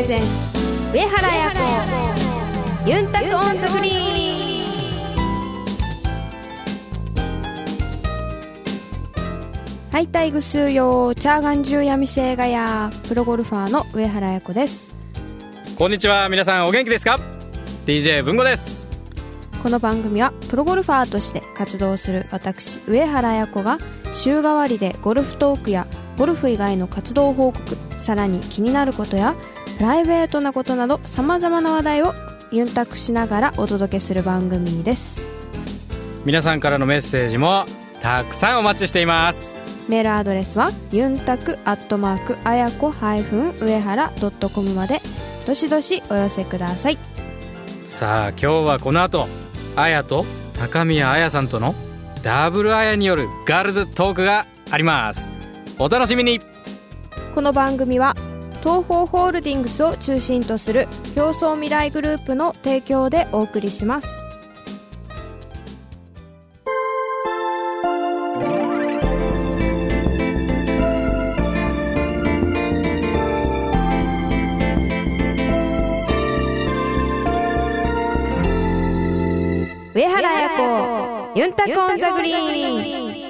レゼンツ上原彩子ユンタクオンザフリーはいタイグスーヨーチャーガンジューヤミセイガヤプロゴルファーの上原彩子です。こんにちは。皆さんお元気ですか？DJ 文吾です。この番組はプロゴルファーとして活動する私上原彩子が週替わりでゴルフトークやゴルフ以外の活動報告さらに気になることやプライベートなことなどさまざまな話題をユンタクしながらお届けする番組です。皆さんからのメッセージもたくさんお待ちしています。メールアドレスはユンタクアットマークあやこ上原ドットコムまで。どしどしお寄せください。さあ今日はこの後あやと高宮あやさんとのダブルあやによるガールズトークがあります。お楽しみに。この番組は東方ホールディングスを中心とする競争未来グループの提供でお送りします。上原彩子ユンタコンザグリーン。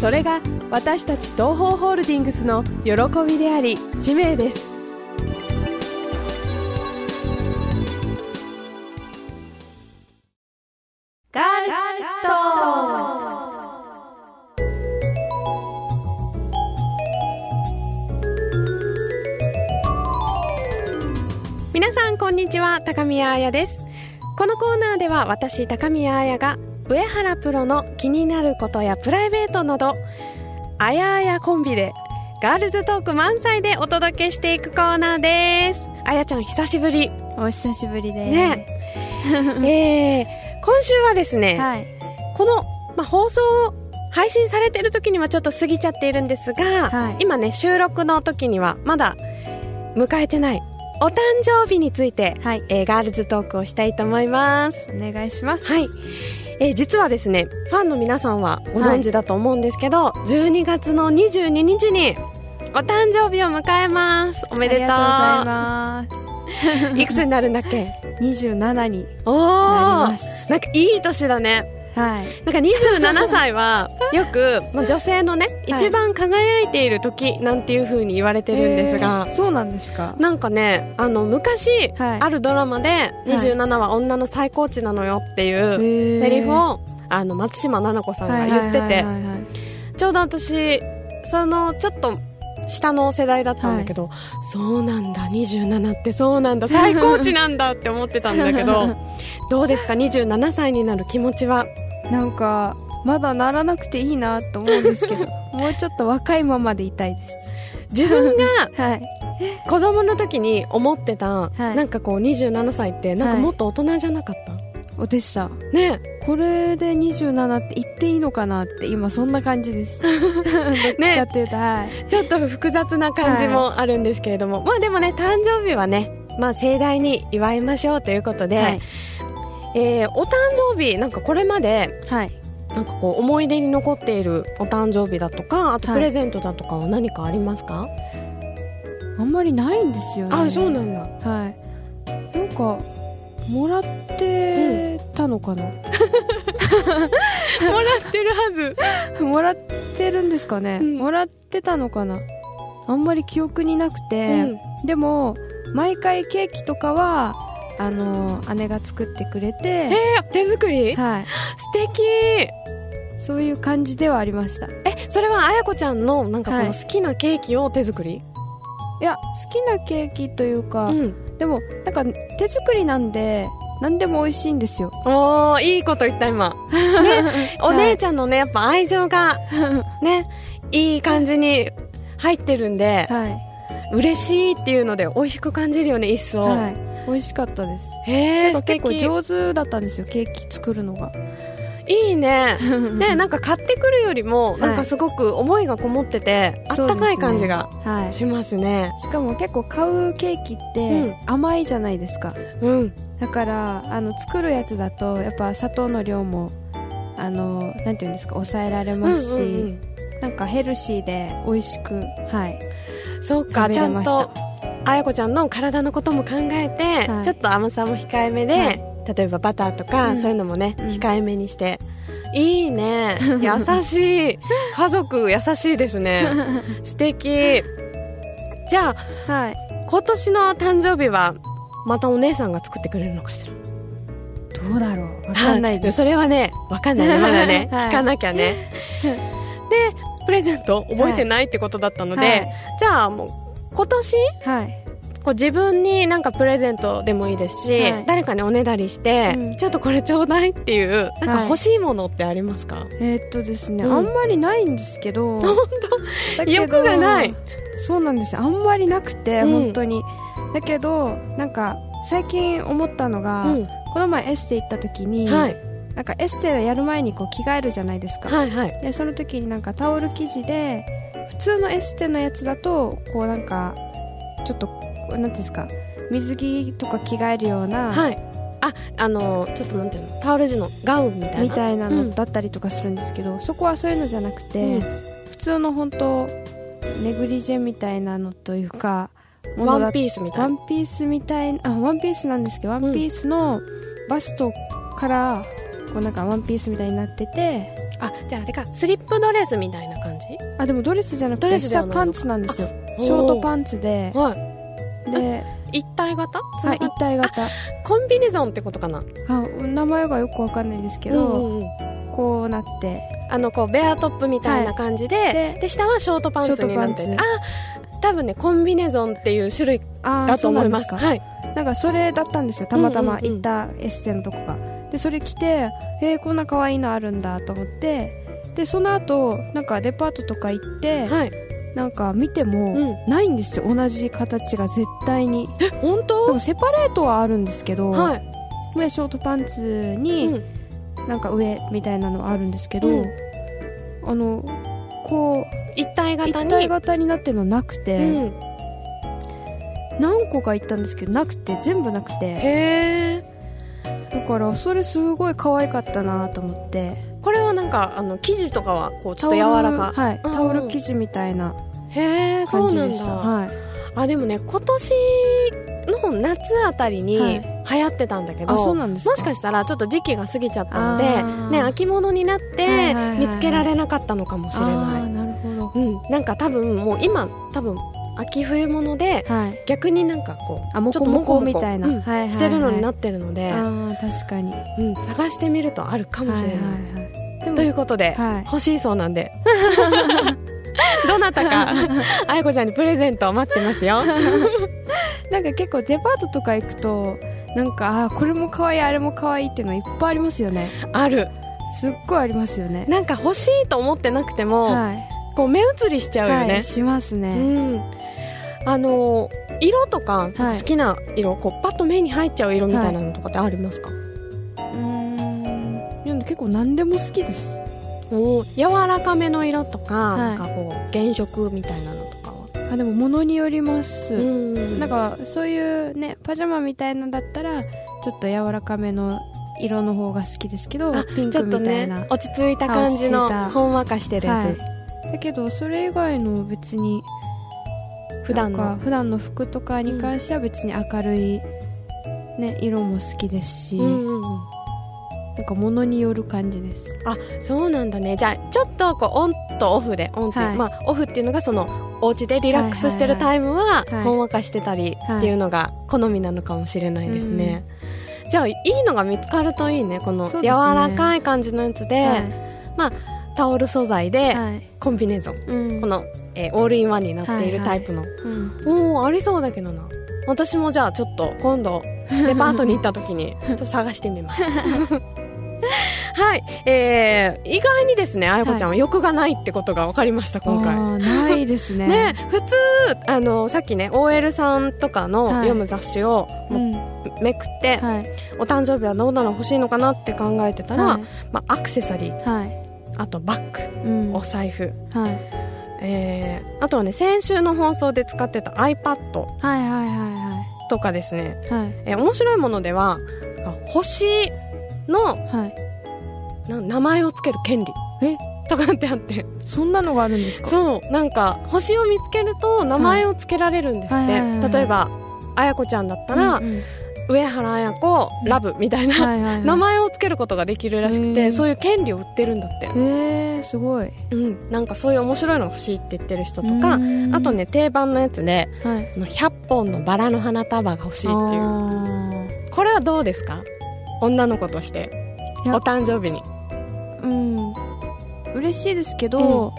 それが私たち東方ホールディングスの喜びであり使命です。ガールスト皆さんこんにちは。高宮彩です。このコーナーでは私高宮彩が上原プロの気になることやプライベートなどあやあやコンビでガールズトーク満載でお届けしていくコーナーですあやちゃん久しぶりお久しぶりです。ねえー、今週はですね、はい。この、まあ、放送配信されてる時にはちょっと過ぎちゃっているんですが、はい今ね収録の時にはまだ迎えてないお誕生日について、はい。えーガールズトークをしたいと思いますお願いします。はい。えー実はですねファンの皆さんはご存知だと思うんですけど、12月の22日にお誕生日を迎えますおめでとうありがとうございます。いくつになるんだっけ？27におおなります。なんかいい年だねはい。なんか27歳は よく、まあ、女性のね、はい。一番輝いている時なんていう風に言われてるんですがえー、そうなんですか。なんかねあの昔、はい。あるドラマでい。27は女の最高値なのよっていうセセリフをあの松島菜々子さんが言っててちょうど私そのちょっと下の世代だったんだけど、そうなんだ27ってそうなんだ最高値なんだって思ってたんだけど どうですか？27歳になる気持ちは？なんか、まだならなくていいなと思うんですけど、もうちょっと若いままでいたいです。自分が はい。子供の時に思ってた、い。なんかこう27歳ってなんかもっと大人じゃなかった、おでした。ねこれで27って言っていいのかなって、今そんな感じです。どっちかっていうと、はい。ちょっと複雑な感じもあるんですけれども、まあでもね誕生日はねまあ盛大に祝いましょうということで、はい。えーお誕生日なんかこれまではい。なんかこう思い出に残っているお誕生日だとかあとはいプレゼントだとかは何かありますか、あんまりないんですよね。あそうなんだはい。なんか、もらってたのかな、もらってるはず。もらってるんですかね、うん。もらってたのかな？あんまり記憶になくて、うん。でも毎回ケーキとかはあの姉が作ってくれて、えー、手作り？はい、素敵。そういう感じではありました。いえそれはあやこちゃんのなんかこはい。の好きなケーキを手作り、や好きなケーキというか、うんでもなんか手作りなんで何でも美味しいんですよ。おーいいこと言った今。ね お姉ちゃんのねやっぱ愛情が ねいい感じに入ってるんで、はい。嬉しいっていうので美味しく感じるよね一層、はい。美味しかったです。へえ結構手上手だったんですよケーキ作るのがいいね。ねなんか買ってくるよりもい。なんかすごく思いがこもってて、あったかい感じがはい。しますね。しかも結構買うケーキっうん。て甘いじゃないですか、うん。だからあの作るやつだとやっぱ砂糖の量もあのなんていうんですか抑えられますし、うんうんうん。なんかヘルシーで美味しくはい。そうかちゃんとあやこちゃんの体のことも考えて、はい。ちょっと甘さも控えめで、はい例えばバターとか、うん。そういうのもね、うん。控えめにして。いいね。優しい。家族優しいですね。素敵。じゃあはい。今年の誕生日はまたお姉さんが作ってくれるのかしら？どうだろう。わかんないです、それはねわかんないね。まだね、はい。聞かなきゃね。でプレゼント覚えてないってことだったので、はい。じゃあもう今年？はいこう自分になんかプレゼントでもいいですし、はい。誰かにおねだりして、うん。ちょっとこれちょうだいっていうなんかはい欲しいものってありますか、えーっとですね、うん。あんまりないんですけど本だけど欲がない。そうなんですよ。あんまりなくて、うん。本当に。だけどなんか最近思ったのが、うん。この前エステ行った時に、はい。なんかエステやる前にこう着替えるじゃないですか、はいはい。でその時になんかタオル生地で普通のエステのやつだとこうなんかちょっとなんていうんですか水着とか着替えるような、はい。ああのちょっとなんていうのタオル地のガウンみたいな。みたいなうん。のだったりとかするんですけど、そこはそういうのじゃなくて、うん。普通の本当ネグリジェみたいなのというかワンピースみたいな。ワンピースみたいなあワンピースなんですけどワンピースのバストからこうなんかワンピースみたいになっててあじゃああれかスリップドレスみたいな感じ？あでもドレスじゃなくて下パンツなんですよ。あショートパンツではいで、一体型？はい、一体型。コンビネゾンってことかな？あ名前がよくわかんないですけど、うんうんうん。こうなって。あのこうベアトップみたいな感じで,、でで下はショートパンツになってあ多分ねコンビネゾンっていう種類あだと思います。はい。なんかそれだったんですよ。たまたまうんうんうん。行ったエステのとこが、でそれ着てえー、こんな可愛いのあるんだと思って。でその後なんかデパートとか行って、はいなんか見ても、うん。ないんですよ。同じ形が絶対に。え本で当もセパレートはあるんですけど、はい、でショートパンツうにん。なんか上みたいなのはあるんですけど、うん。あのこ一体う型に？一体型になってるのなくて、うん、何個か行ったんですけどなくて全部なくて。へえだからそれすごい可愛かったなと思ってなんかあの生地とかはこうちょっと柔タオルらかはい、うんうん。タオル生地みたいなへえそうなん感じでした。だはい。あでもね今年の夏あたりにはい。流行ってたんだけど、あそうなんですか。もしかしたらちょっと時期が過ぎちゃったのでね秋物になっはいてはいはいはい。見つけられなかったのかもしれあない、ーなるほど。うん、なんか多分もう今多分秋冬物ではい。逆になんかこうあモコモコみたいな、うんはいはいはいしてるのになってるので、確かに。うん、探してみるとあるかもしれない、はいはいはいということで、はい。欲しいそうなんで。どなたか あやこちゃんにプレゼントを待ってますよ。なんか結構デパートとか行くとなんかあーこれも可愛いあれも可愛いっていうのいっぱいありますよね。ある。すっごいありますよね。なんか欲しいと思ってなくても、はい。こう目移りしちゃうよね、はいしますうね、ん。あの色とか、はい。好きな色こうパッと目に入っちゃう色みたいなのとかってありますか、結構何でも好きです。おー柔らかめの色とか,、はい。なんかこう原色みたいなのとかは。あでも物によります、んなんかそういうねパジャマみたいなのだったらちょっと柔らかめの色の方が好きですけどあピンクちょっとみたいな、ね落ち着いた感じのほんわかしてるやつ、はい。だけどそれ以外の別に普段の。普段の服とかに関しては別に明るい、ね、色も好きですし、うんうなんか物による感じです。あそうなんだね。じゃあちょっとこうオンとオフでオンっていう、はい。まあ、オフっていうのがそのお家でリラックスしてるタイムははいはいほんわかしてたりはいっていうのが好みなのかもしれないですね、じゃあいいのが見つかるといいね。この柔らかい感じのやつで、はい。タオル素材ではい。コンビネーゾン、うん。この、えーオールインワンになっているはいはい。タイプの、うん。おおありそうだけどな。私もじゃあちょっと今度デパートに行った時に ちょっと探してみますはい、えー、意外にですねあやこちゃんは欲がないってことが分かりました今回。ないですね。ね普通あのさっきね OL さんとかのはい。読む雑誌をうん。めくって、はい。お誕生日はどんなの欲しいのかなって考えてたら、はい。まあ、アクセサリーはい。あとバッグうん。お財布、はい。えーあとはね先週の放送で使ってた iPad はいはいはとかですね、いはい。はいえー面白いものでは星のはい。な名前をつける権利。え？とかってあって。そんなのがあるんですか？そう。なんか星を見つけると名前をつけられるんですって、はい。例えばあやこちゃんだったら、うんうん。上原綾子ラブみたいな、名前をつけることができるらしくてそういう権利を売ってるんだって、えー、すごい。うん、なんかそういう面白いのが欲しいって言ってる人とかうん。あとね定番のやつではい。あの100本のバラの花束が欲しいっていう。あこれはどうですか？女の子としてお誕生日に。ーうん。嬉しいですけど、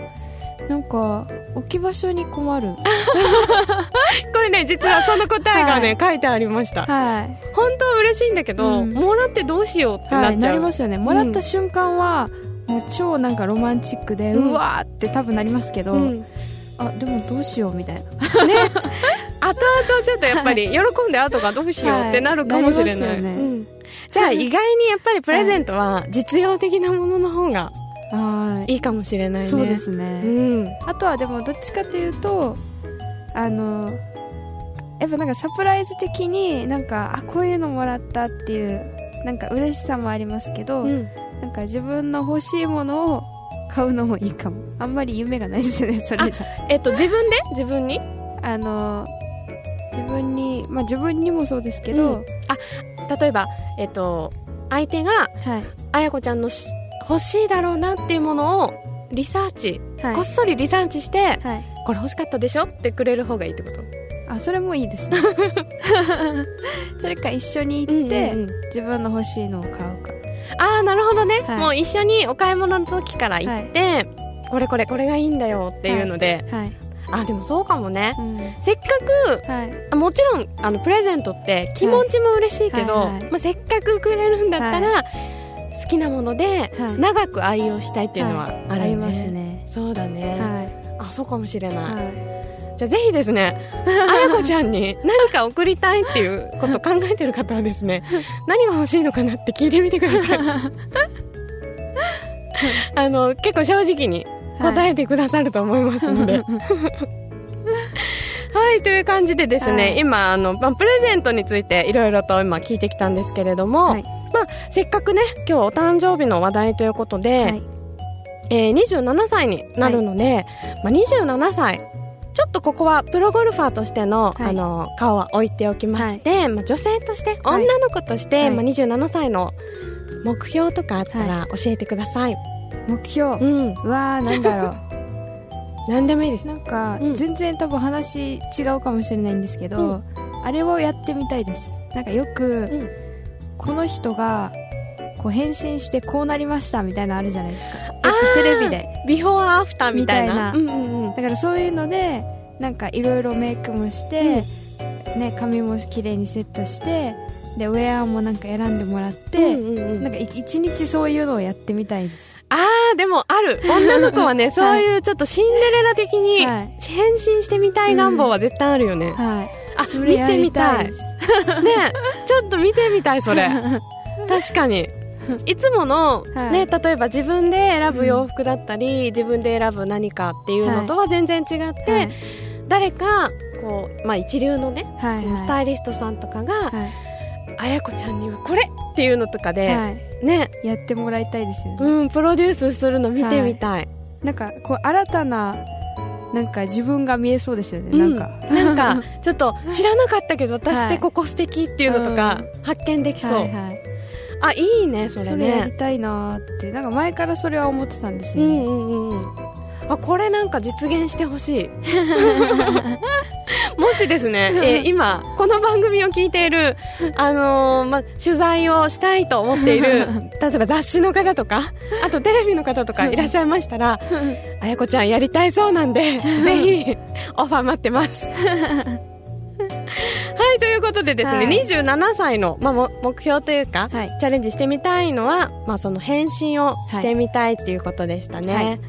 なんか置き場所に困る。これね実はその答えがね、書いてありました。はい。本当は嬉しいんだけど、うん。もらってどうしようってなっちゃう、はい、なりますよね。もらった瞬間は、もう超なんかロマンチックで、ううんわーって多分なりますけど、うん。あでもどうしようみたいな。後々ちょっとやっぱり喜んで後がどうしようってなるかもしれない、はい。なりますよね。うんじゃあ意外にやっぱりプレゼントは実用的なものの方がはい。いいかもしれないね。そうですね、うん。あとはでもどっちかというとあのやっぱなんかサプライズ的になんかあこういうのもらったっていうなんか嬉しさもありますけど、うん。なんか自分の欲しいものを買うのもいいかも。あんまり夢がないですよねそれじゃ。えっと自分で？自分に？あの自分にまあ自分にもそうですけど、うん例えばえっと相手がはい。あやこちゃんのし欲しいだろうなっていうものをリサーチ、はい。こっそりリサーチしてはい。これ欲しかったでしょってくれる方がいいってこと？あそれもいいですね。それか一緒に行って、うんうんうん。自分の欲しいのを買うか。ああなるほどね、はい。もう一緒にお買い物の時から行って、これこれこれがいいんだよっていうので、はい、あでもそうかもね。うん。せっかくはい。あもちろんあのプレゼントって気持ちも嬉しいけど、はいはい。はいまあ、せっかくくれるんだったら、好きなものではい。長く愛用したいっていうのはありますね。そうだね、はあそうかもしれない、い、はい、じゃあぜひですね あやこちゃんに何か送りたいっていうことを考えてる方はですね 何が欲しいのかなって聞いてみてください。あの結構正直に答えてくださると思いますので、はい、という感じでですね、はい。今あの、まあプレゼントについていろいろと今聞いてきたんですけれども、はい。まあ、せっかくね今日お誕生日の話題ということで、はい。えー27歳になるので、まあ、27歳ちょっとここはプロゴルファーとしての,、はい。あの顔は置いておきまして、まあ、女性としてはい。女の子として、はい。まあ、27歳の目標とかあったら教えてください、目標、うん。うわーなんだろ何 でもいいです。うなんか、うん。全然多分話違うかもしれないんですけど、うん。あれをやってみたいです。なんかよく、うん。この人がこう変身してこうなりましたみたいなのあるじゃないですか。テレビで。ビフォーアフターみたいな。みうんうんうん。だからそういうのでなんかいろいろメイクもして、ね、髪も綺麗にセットしてでウェアもなんか選んでもらって、うんうんうん。なんかい一日そういうのをやってみたいですあーでもある。女の子はね そういうちょっとシンデレラ的にはい。変身してみたい願望は絶対あるよね、はい。あそれやりたい。見て ねちょっと見てみたいそれ。確かに。いつもの、はい。ね、例えば自分で選ぶ洋服だったり、自分で選ぶ何かっていうのとは全然違って、はい。誰かこう、まあ、一流のね、はいはい。スタイリストさんとかが、はいあやこちゃんにはこれっていうのとかで、はい。ね、やってもらいたいですよね、うん、プロデュースするの見てみたい、なんかこう新たななんか自分が見えそうですよね、うん。なんか。なんか ちょっと知らなかったけど私ってはい。ここ素敵っていうのとか発見できそう、はいはい。あいいねそれそれやねりたいなーって。なんか前からそれは思ってたんですよね、うんうんうんあこれなんか実現してほしい。もしですね、えー 今この番組を聞いている、あのーま、取材をしたいと思っている 例えば雑誌の方とかあとテレビの方とかいらっしゃいましたらあやこちゃんやりたいそうなんでぜひオファー待ってます。はいはいということでですね、はい。27歳の、まあ、も目標というか、はい。チャレンジしてみたいのは、まあ、その返信をしてみたいっていうことでしたね。はい、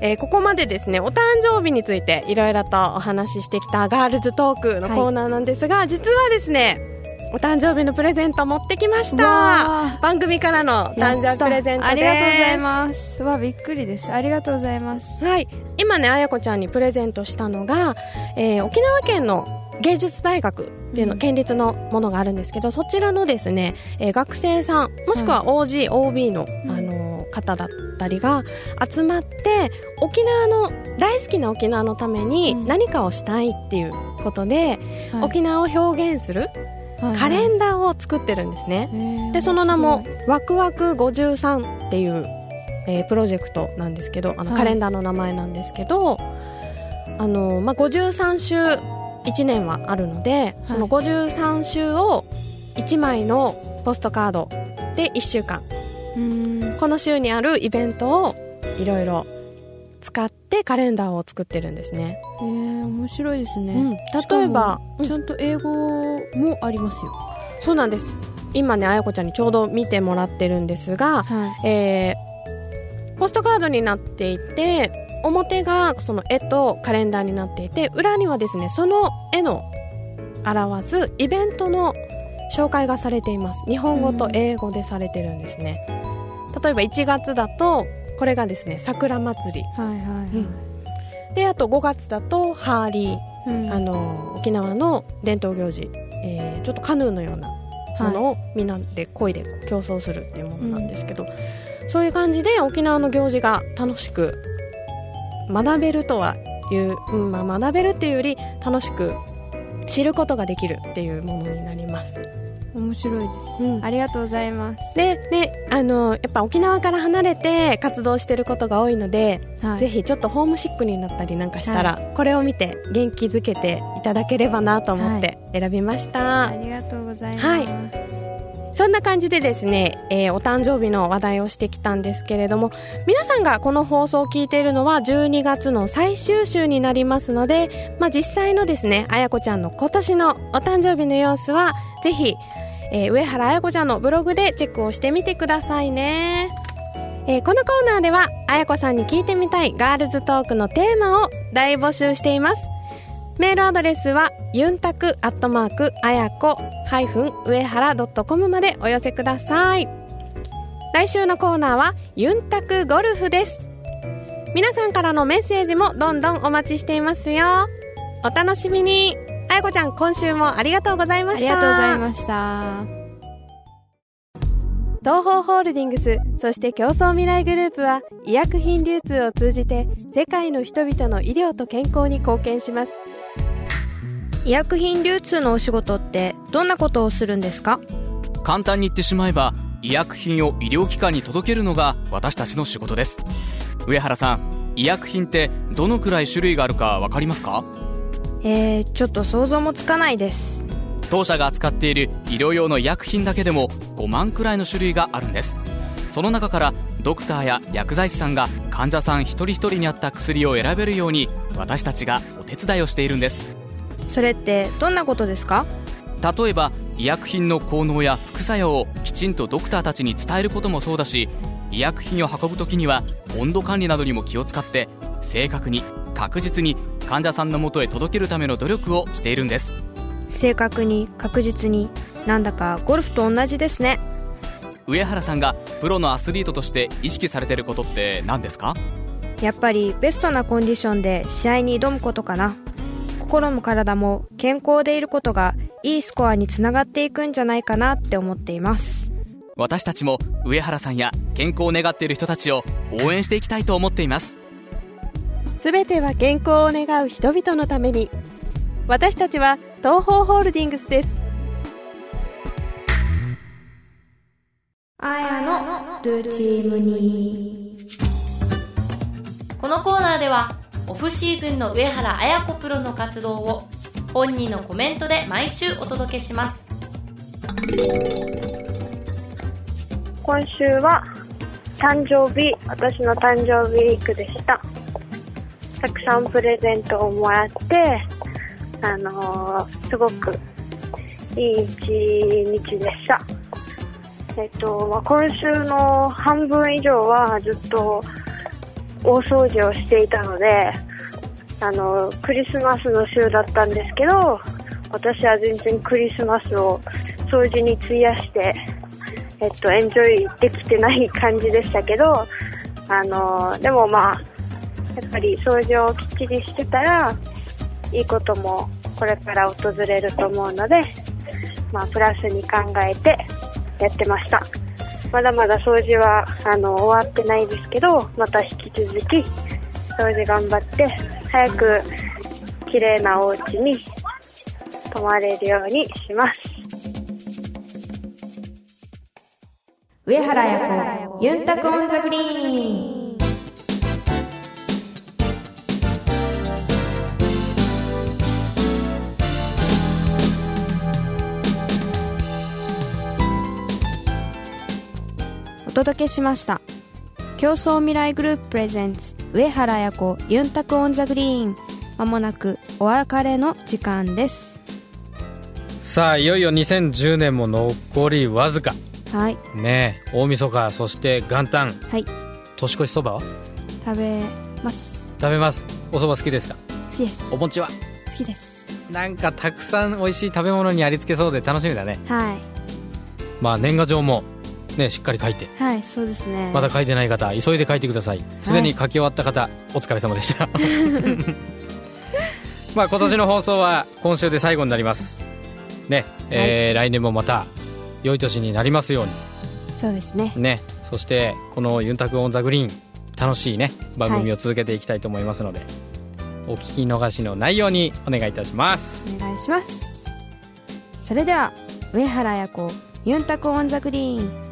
えーここまでですねお誕生日についていろいろとお話ししてきたガールズトークのコーナーなんですが、実はですねお誕生日のプレゼント持ってきました。わ番組からの誕生日プレゼントありがとうございます。わびっくりです。ありがとうございます。はい、今ねあやこちゃんにプレゼントしたのが、えー沖縄県の芸術大学っていうの、うん。県立のものがあるんですけどそちらのですね、えー学生さんもしくは OG、OB の、うん。あのー方だったりが集まって沖縄の大好きな沖縄のためにうん。何かをしたいっていうことで、はい。沖縄を表現するカレンダーを作ってるんですね。ーでその名も「ワクワク53」っていう、えープロジェクトなんですけどあの、はい。カレンダーの名前なんですけどあの、まあ、53週1年はあるので、その53週を1枚のポストカードで1週間この週にあるイベントをいろいろ使ってカレンダーを作ってるんですね、えー、面白いですね、うん、例えば、うん。ちゃんと英語もありますよ、そうなんです。今ねあやこちゃんにちょうど見てもらってるんですが、はい。えーポストカードになっていて表がその絵とカレンダーになっていて裏にはですねその絵の表すイベントの紹介がされています。日本語と英語でされてるんですね、例えば1月だとこれがですね桜祭り。はいはいはい、であと5月だとハーリー、うん。あの沖縄の伝統行事、えーちょっとカヌーのようなものをみんなで漕いで競争するっていうものなんですけど、そういう感じで沖縄の行事が楽しく学べるとはいう、うんまあ、学べるっていうより楽しく知ることができるっていうものになります。面白いです、うん。ありがとうございます、でであのやっぱ沖縄から離れて活動してることが多いので、はい、ぜひちょっとホームシックになったりなんかしたら、これを見て元気づけていただければなと思って選びました。ありがとうございます、はい。そんな感じでですね、えーお誕生日の話題をしてきたんですけれども皆さんがこの放送を聞いているのは12月の最終週になりますので、まあ、実際のですねあやこちゃんの今年のお誕生日の様子はぜひ、えー上原あやこちゃんのブログでチェックをしてみてくださいね、えーこのコーナーではあやこさんに聞いてみたいガールズトークのテーマを大募集しています。メールアドレスはユンタクアットマークあやこハイフン上原ドットコムまでお寄せください。来週のコーナーはユンタクゴルフです。皆さんからのメッセージもどんどんお待ちしていますよ。お楽しみに。あやこちゃん今週もありがとうございました。ありがとうございました。東方ホールディングスそして競争未来グループは医薬品流通を通じて世界の人々の医療と健康に貢献します。医薬品流通のお仕事ってどんなことをするんですか？簡単に言ってしまえば医薬品を医療機関に届けるのが私たちの仕事です。上原さん医薬品ってどのくらい種類があるか分かりますか？えー、ちょっと想像もつかないです。当社が扱っている医療用の医薬品だけでも5万くらいの種類があるんです。その中からドクターや薬剤師さんが患者さん一人一人に合った薬を選べるように私たちがお手伝いをしているんです。それってどんなことですか？例えば医薬品の効能や副作用をきちんとドクターたちに伝えることもそうだし医薬品を運ぶ時には温度管理などにも気を使って正確に確実に患者さんのもとへ届けるための努力をしているんです。正確に確実になんだかゴルフと同じですね。上原さんがプロのアスリートとして意識されてることって何ですか？やっぱりベストなコンディションで試合に挑むことかな。心も体も健康でいることがいいスコアにつながっていくんじゃないかなって思っています。私たちも上原さんや健康を願っている人たちを応援していきたいと思っていますすべては健康を願う人々のために。私たちは東方ホールディングスです。あやのルチームに。このコーナーではオフシーズンの上原綾子プロの活動を本人のコメントで毎週お届けします。今週は誕生日私の誕生日ウィークでしたたくさんプレゼントをもらってあのーすごくいい一日でした。えっと、まあ、今週の半分以上はずっと大掃除をしていたので、あの、クリスマスの週だったんですけど、私は全然クリスマスを掃除に費やして、えっと、エンジョイできてない感じでしたけど、あの、でもまあ、やっぱり掃除をきっちりしてたら、いいこともこれから訪れると思うので、まあ、プラスに考えてやってました。まだまだ掃除は、あの、終わってないですけど、また引き続き、掃除頑張って、早く綺麗なお家に泊まれるようにします。上原彩子ユンタクオンザグリーン届けしました。競争未来グループプレゼンツ上原彩子ユンタクオンザグリーン。まもなくお別れの時間です。さあいよいよ2010年も残りわずか。はい。ねえ大晦日そして元旦。はい。年越しそばは？食べます。食べます。おそば好きですか？好きです。お餅は？好きです。なんかたくさん美味しい食べ物にありつけそうで楽しみだね。はい。まあ年賀状もねしっかり書いて。はいそうですね。まだ書いてない方急いで書いてください。すでに書き終わった方、お疲れ様でした。まあ今年の放送は今週で最後になります。ねえー来年もまた良い年になりますようそうですね。にねそしてこの「ユンタクオンザグリーン楽しいね番組を続けていきたいと思いますので、お聞き逃しのないようにお願いいたします。お願いします。それでは上原彩子ユンタクオンザグリーン